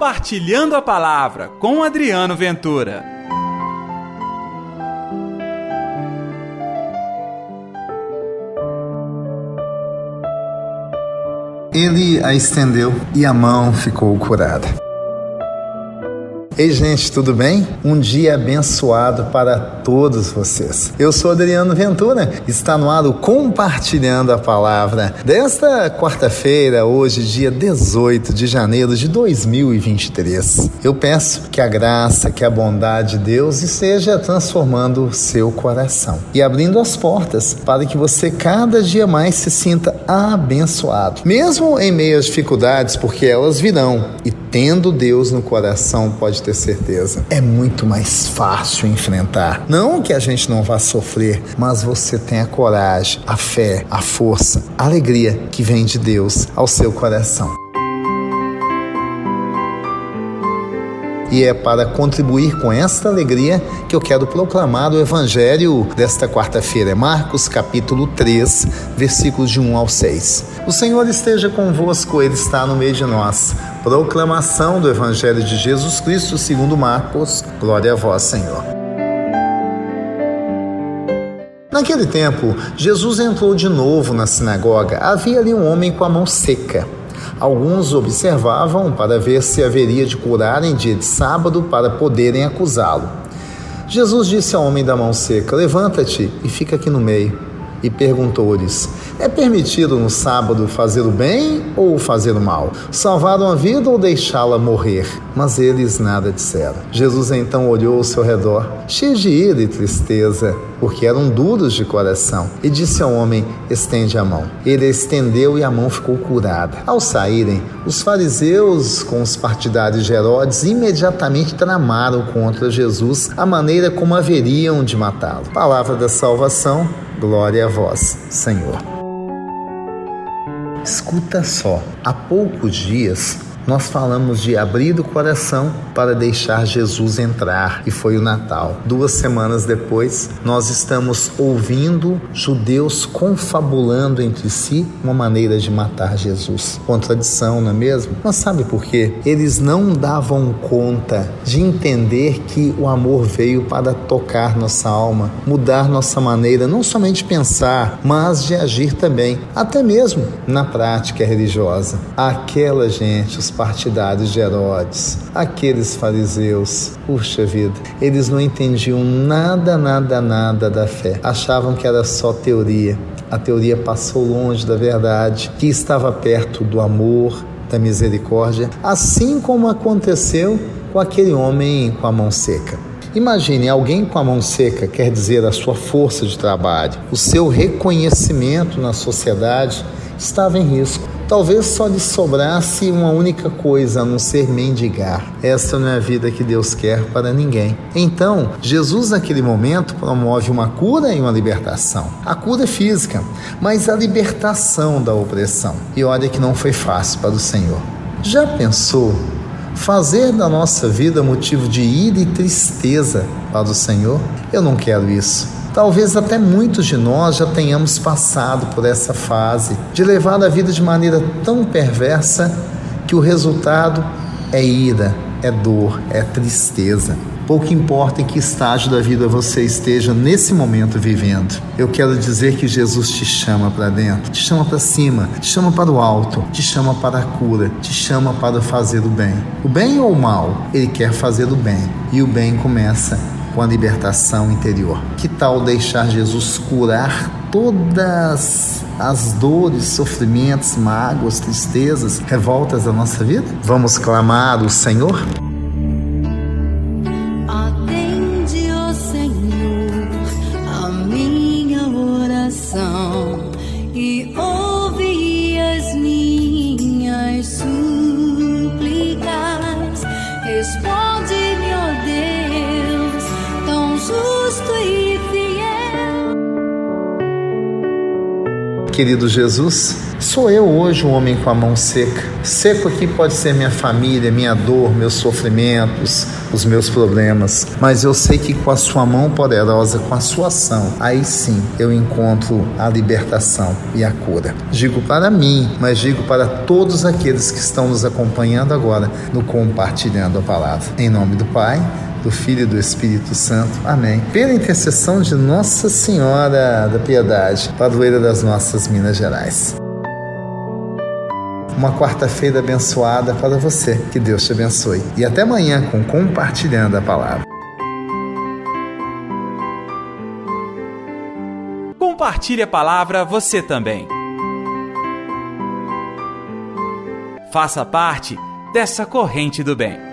Compartilhando a Palavra com Adriano Ventura. Ele a estendeu e a mão ficou curada. Ei, gente, tudo bem? Um dia abençoado para todos vocês. Eu sou Adriano Ventura, está no ar o Compartilhando a Palavra desta quarta-feira, hoje, dia 18 de janeiro de 2023. Eu peço que a graça, que a bondade de Deus esteja transformando o seu coração e abrindo as portas para que você cada dia mais se sinta abençoado, mesmo em meio às dificuldades, porque elas virão e tendo Deus no coração, pode ter certeza, é muito mais fácil enfrentar. Não que a gente não vá sofrer, mas você tem a coragem, a fé, a força, a alegria que vem de Deus ao seu coração. E é para contribuir com esta alegria que eu quero proclamar o evangelho desta quarta-feira, Marcos capítulo 3, versículos de 1 ao 6. O Senhor esteja convosco, ele está no meio de nós. Proclamação do evangelho de Jesus Cristo, segundo Marcos. Glória a vós, Senhor. Naquele tempo, Jesus entrou de novo na sinagoga. Havia ali um homem com a mão seca. Alguns observavam para ver se haveria de curar em dia de sábado para poderem acusá-lo. Jesus disse ao homem da mão seca: Levanta-te e fica aqui no meio e perguntou-lhes: É permitido no sábado fazer o bem ou fazer o mal? Salvar uma vida ou deixá-la morrer? Mas eles nada disseram. Jesus então olhou ao seu redor, cheio de ira e tristeza, porque eram duros de coração, e disse ao homem: Estende a mão. Ele estendeu e a mão ficou curada. Ao saírem, os fariseus, com os partidários de Herodes, imediatamente tramaram contra Jesus a maneira como haveriam de matá-lo. Palavra da salvação Glória a vós, Senhor. Escuta só, há poucos dias nós falamos de abrir o coração para deixar Jesus entrar e foi o Natal. Duas semanas depois, nós estamos ouvindo judeus confabulando entre si uma maneira de matar Jesus. Contradição, não é mesmo? Mas sabe por quê? Eles não davam conta de entender que o amor veio para tocar nossa alma, mudar nossa maneira não somente pensar, mas de agir também, até mesmo na prática religiosa. Aquela gente, os partidários de Herodes, aqueles fariseus, puxa vida, eles não entendiam nada, nada, nada da fé. Achavam que era só teoria. A teoria passou longe da verdade, que estava perto do amor, da misericórdia, assim como aconteceu com aquele homem com a mão seca. Imagine alguém com a mão seca, quer dizer a sua força de trabalho, o seu reconhecimento na sociedade estava em risco. Talvez só lhe sobrasse uma única coisa a não ser mendigar. Essa não é a vida que Deus quer para ninguém. Então, Jesus, naquele momento, promove uma cura e uma libertação. A cura é física, mas a libertação da opressão. E olha que não foi fácil para o Senhor. Já pensou fazer da nossa vida motivo de ira e tristeza para o Senhor? Eu não quero isso. Talvez até muitos de nós já tenhamos passado por essa fase de levar a vida de maneira tão perversa que o resultado é ira, é dor, é tristeza. Pouco importa em que estágio da vida você esteja nesse momento vivendo. Eu quero dizer que Jesus te chama para dentro, te chama para cima, te chama para o alto, te chama para a cura, te chama para fazer o bem. O bem ou o mal? Ele quer fazer o bem. E o bem começa com a libertação interior. Que tal deixar Jesus curar todas as dores, sofrimentos, mágoas, tristezas, revoltas da nossa vida? Vamos clamar o Senhor? E. Querido Jesus, sou eu hoje um homem com a mão seca. Seco aqui pode ser minha família, minha dor, meus sofrimentos, os meus problemas. Mas eu sei que com a Sua mão poderosa, com a Sua ação, aí sim eu encontro a libertação e a cura. Digo para mim, mas digo para todos aqueles que estão nos acompanhando agora no Compartilhando a Palavra. Em nome do Pai do Filho e do Espírito Santo. Amém. Pela intercessão de Nossa Senhora da Piedade, padroeira das nossas Minas Gerais. Uma quarta-feira abençoada para você. Que Deus te abençoe. E até amanhã com Compartilhando a Palavra. Compartilhe a palavra você também. Faça parte dessa corrente do bem.